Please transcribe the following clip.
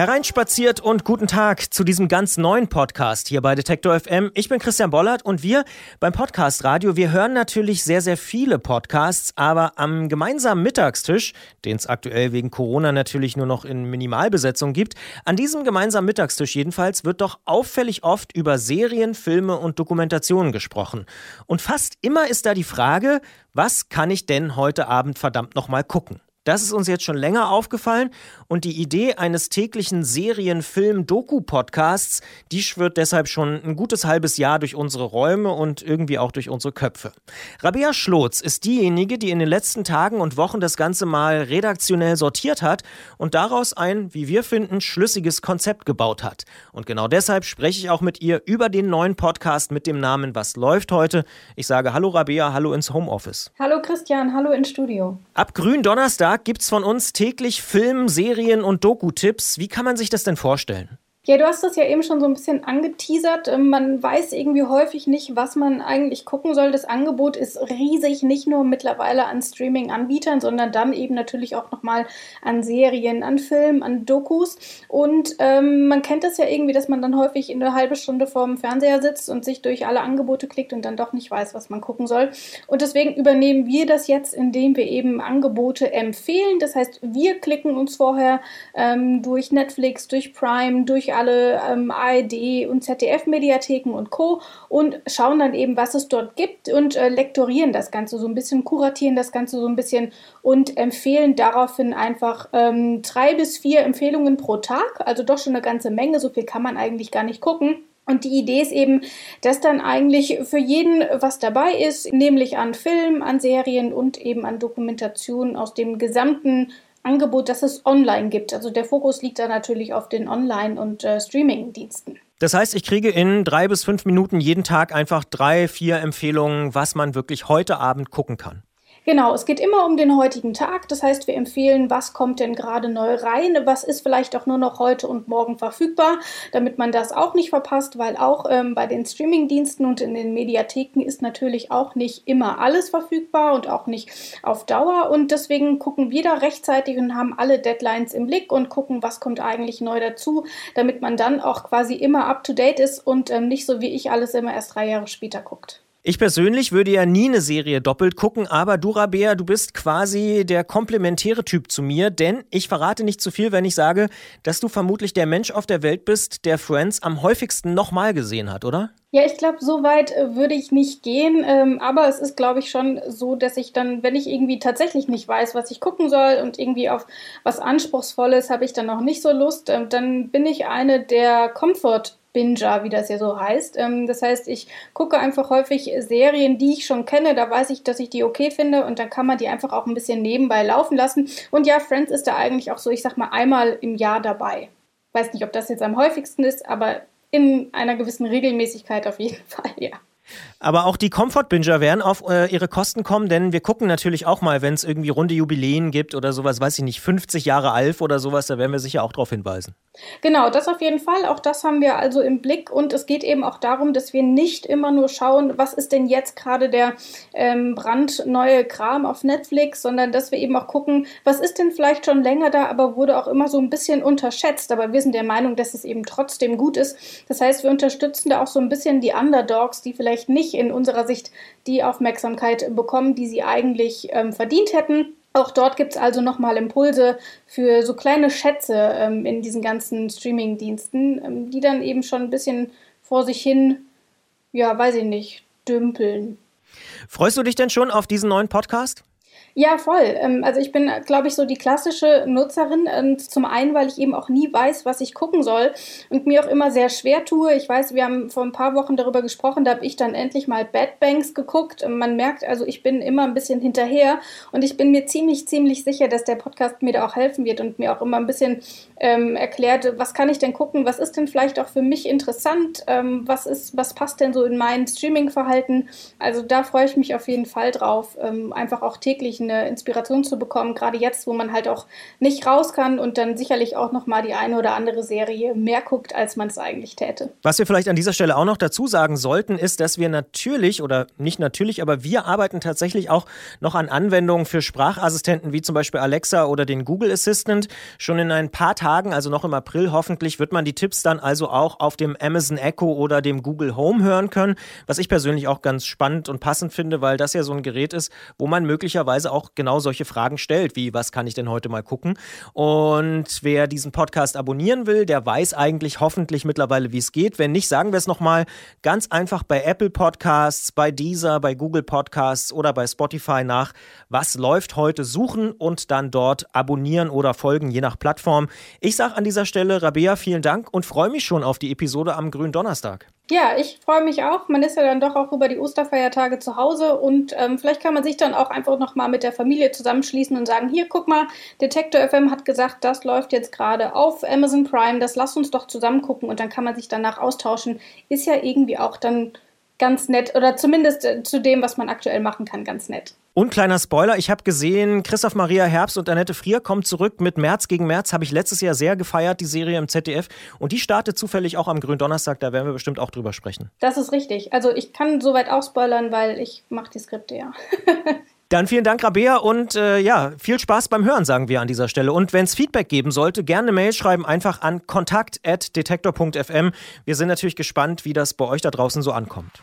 Hereinspaziert und guten Tag zu diesem ganz neuen Podcast hier bei Detektor FM. Ich bin Christian Bollert und wir beim Podcast Radio, wir hören natürlich sehr, sehr viele Podcasts, aber am gemeinsamen Mittagstisch, den es aktuell wegen Corona natürlich nur noch in Minimalbesetzung gibt, an diesem gemeinsamen Mittagstisch jedenfalls wird doch auffällig oft über Serien, Filme und Dokumentationen gesprochen. Und fast immer ist da die Frage, was kann ich denn heute Abend verdammt nochmal gucken? Das ist uns jetzt schon länger aufgefallen und die Idee eines täglichen Serien-, Film-, Doku-Podcasts, die schwirrt deshalb schon ein gutes halbes Jahr durch unsere Räume und irgendwie auch durch unsere Köpfe. Rabea Schlotz ist diejenige, die in den letzten Tagen und Wochen das Ganze mal redaktionell sortiert hat und daraus ein, wie wir finden, schlüssiges Konzept gebaut hat. Und genau deshalb spreche ich auch mit ihr über den neuen Podcast mit dem Namen Was läuft heute? Ich sage Hallo Rabea, hallo ins Homeoffice. Hallo Christian, hallo ins Studio. Ab grün Gibt es von uns täglich Film, Serien und Doku-Tipps. Wie kann man sich das denn vorstellen? Ja, du hast das ja eben schon so ein bisschen angeteasert. Ähm, man weiß irgendwie häufig nicht, was man eigentlich gucken soll. Das Angebot ist riesig, nicht nur mittlerweile an Streaming-Anbietern, sondern dann eben natürlich auch nochmal an Serien, an Filmen, an Dokus. Und ähm, man kennt das ja irgendwie, dass man dann häufig in eine halbe Stunde vorm Fernseher sitzt und sich durch alle Angebote klickt und dann doch nicht weiß, was man gucken soll. Und deswegen übernehmen wir das jetzt, indem wir eben Angebote empfehlen. Das heißt, wir klicken uns vorher ähm, durch Netflix, durch Prime, durch alle ähm, ARD und ZDF-Mediatheken und Co. und schauen dann eben, was es dort gibt und äh, lektorieren das Ganze so ein bisschen, kuratieren das Ganze so ein bisschen und empfehlen daraufhin einfach ähm, drei bis vier Empfehlungen pro Tag, also doch schon eine ganze Menge, so viel kann man eigentlich gar nicht gucken. Und die Idee ist eben, dass dann eigentlich für jeden was dabei ist, nämlich an Filmen, an Serien und eben an Dokumentationen aus dem gesamten Angebot, das es online gibt. Also der Fokus liegt da natürlich auf den Online- und äh, Streaming-Diensten. Das heißt, ich kriege in drei bis fünf Minuten jeden Tag einfach drei, vier Empfehlungen, was man wirklich heute Abend gucken kann. Genau, es geht immer um den heutigen Tag. Das heißt, wir empfehlen, was kommt denn gerade neu rein, was ist vielleicht auch nur noch heute und morgen verfügbar, damit man das auch nicht verpasst, weil auch ähm, bei den Streamingdiensten und in den Mediatheken ist natürlich auch nicht immer alles verfügbar und auch nicht auf Dauer. Und deswegen gucken wir da rechtzeitig und haben alle Deadlines im Blick und gucken, was kommt eigentlich neu dazu, damit man dann auch quasi immer up to date ist und ähm, nicht so wie ich alles immer erst drei Jahre später guckt. Ich persönlich würde ja nie eine Serie doppelt gucken, aber du, Rabea, du bist quasi der komplementäre Typ zu mir, denn ich verrate nicht zu viel, wenn ich sage, dass du vermutlich der Mensch auf der Welt bist, der Friends am häufigsten nochmal gesehen hat, oder? Ja, ich glaube, so weit äh, würde ich nicht gehen. Ähm, aber es ist, glaube ich, schon so, dass ich dann, wenn ich irgendwie tatsächlich nicht weiß, was ich gucken soll und irgendwie auf was Anspruchsvolles habe ich dann noch nicht so Lust, äh, dann bin ich eine der Comfort Binger, wie das ja so heißt. Ähm, das heißt, ich gucke einfach häufig Serien, die ich schon kenne. Da weiß ich, dass ich die okay finde und dann kann man die einfach auch ein bisschen nebenbei laufen lassen. Und ja, Friends ist da eigentlich auch so, ich sag mal, einmal im Jahr dabei. Weiß nicht, ob das jetzt am häufigsten ist, aber in einer gewissen Regelmäßigkeit auf jeden Fall, ja. Aber auch die Comfort-Binger werden auf äh, ihre Kosten kommen, denn wir gucken natürlich auch mal, wenn es irgendwie runde Jubiläen gibt oder sowas, weiß ich nicht, 50 Jahre Alf oder sowas, da werden wir sicher auch darauf hinweisen. Genau, das auf jeden Fall. Auch das haben wir also im Blick. Und es geht eben auch darum, dass wir nicht immer nur schauen, was ist denn jetzt gerade der ähm, brandneue Kram auf Netflix, sondern dass wir eben auch gucken, was ist denn vielleicht schon länger da, aber wurde auch immer so ein bisschen unterschätzt. Aber wir sind der Meinung, dass es eben trotzdem gut ist. Das heißt, wir unterstützen da auch so ein bisschen die Underdogs, die vielleicht nicht in unserer Sicht die Aufmerksamkeit bekommen, die sie eigentlich ähm, verdient hätten. Auch dort gibt es also nochmal Impulse für so kleine Schätze ähm, in diesen ganzen Streaming-Diensten, ähm, die dann eben schon ein bisschen vor sich hin, ja, weiß ich nicht, dümpeln. Freust du dich denn schon auf diesen neuen Podcast? Ja, voll. Ähm, also ich bin, glaube ich, so die klassische Nutzerin. Und zum einen, weil ich eben auch nie weiß, was ich gucken soll und mir auch immer sehr schwer tue. Ich weiß, wir haben vor ein paar Wochen darüber gesprochen, da habe ich dann endlich mal Bad Banks geguckt. Und man merkt also, ich bin immer ein bisschen hinterher und ich bin mir ziemlich, ziemlich sicher, dass der Podcast mir da auch helfen wird und mir auch immer ein bisschen ähm, erklärt, was kann ich denn gucken, was ist denn vielleicht auch für mich interessant, ähm, was ist, was passt denn so in mein Streaming-Verhalten. Also da freue ich mich auf jeden Fall drauf, ähm, einfach auch täglich tatsächlich eine Inspiration zu bekommen, gerade jetzt, wo man halt auch nicht raus kann und dann sicherlich auch nochmal die eine oder andere Serie mehr guckt, als man es eigentlich täte. Was wir vielleicht an dieser Stelle auch noch dazu sagen sollten, ist, dass wir natürlich oder nicht natürlich, aber wir arbeiten tatsächlich auch noch an Anwendungen für Sprachassistenten wie zum Beispiel Alexa oder den Google Assistant. Schon in ein paar Tagen, also noch im April hoffentlich, wird man die Tipps dann also auch auf dem Amazon Echo oder dem Google Home hören können, was ich persönlich auch ganz spannend und passend finde, weil das ja so ein Gerät ist, wo man möglicherweise auch genau solche Fragen stellt, wie was kann ich denn heute mal gucken? Und wer diesen Podcast abonnieren will, der weiß eigentlich hoffentlich mittlerweile, wie es geht. Wenn nicht, sagen wir es nochmal, ganz einfach bei Apple Podcasts, bei Deezer, bei Google Podcasts oder bei Spotify nach, was läuft heute suchen und dann dort abonnieren oder folgen, je nach Plattform. Ich sage an dieser Stelle, Rabea, vielen Dank und freue mich schon auf die Episode am grünen Donnerstag. Ja, ich freue mich auch. Man ist ja dann doch auch über die Osterfeiertage zu Hause und ähm, vielleicht kann man sich dann auch einfach nochmal mit der Familie zusammenschließen und sagen, hier, guck mal, Detektor FM hat gesagt, das läuft jetzt gerade auf Amazon Prime, das lass uns doch zusammen gucken und dann kann man sich danach austauschen. Ist ja irgendwie auch dann ganz nett oder zumindest äh, zu dem, was man aktuell machen kann, ganz nett. Und kleiner Spoiler, ich habe gesehen, Christoph Maria Herbst und Annette Frier kommen zurück mit März gegen März. Habe ich letztes Jahr sehr gefeiert, die Serie im ZDF. Und die startet zufällig auch am Gründonnerstag, da werden wir bestimmt auch drüber sprechen. Das ist richtig. Also ich kann soweit auch spoilern, weil ich mache die Skripte ja. Dann vielen Dank, Rabea, und äh, ja, viel Spaß beim Hören, sagen wir an dieser Stelle. Und wenn es Feedback geben sollte, gerne eine Mail schreiben, einfach an kontakt.detektor.fm. Wir sind natürlich gespannt, wie das bei euch da draußen so ankommt.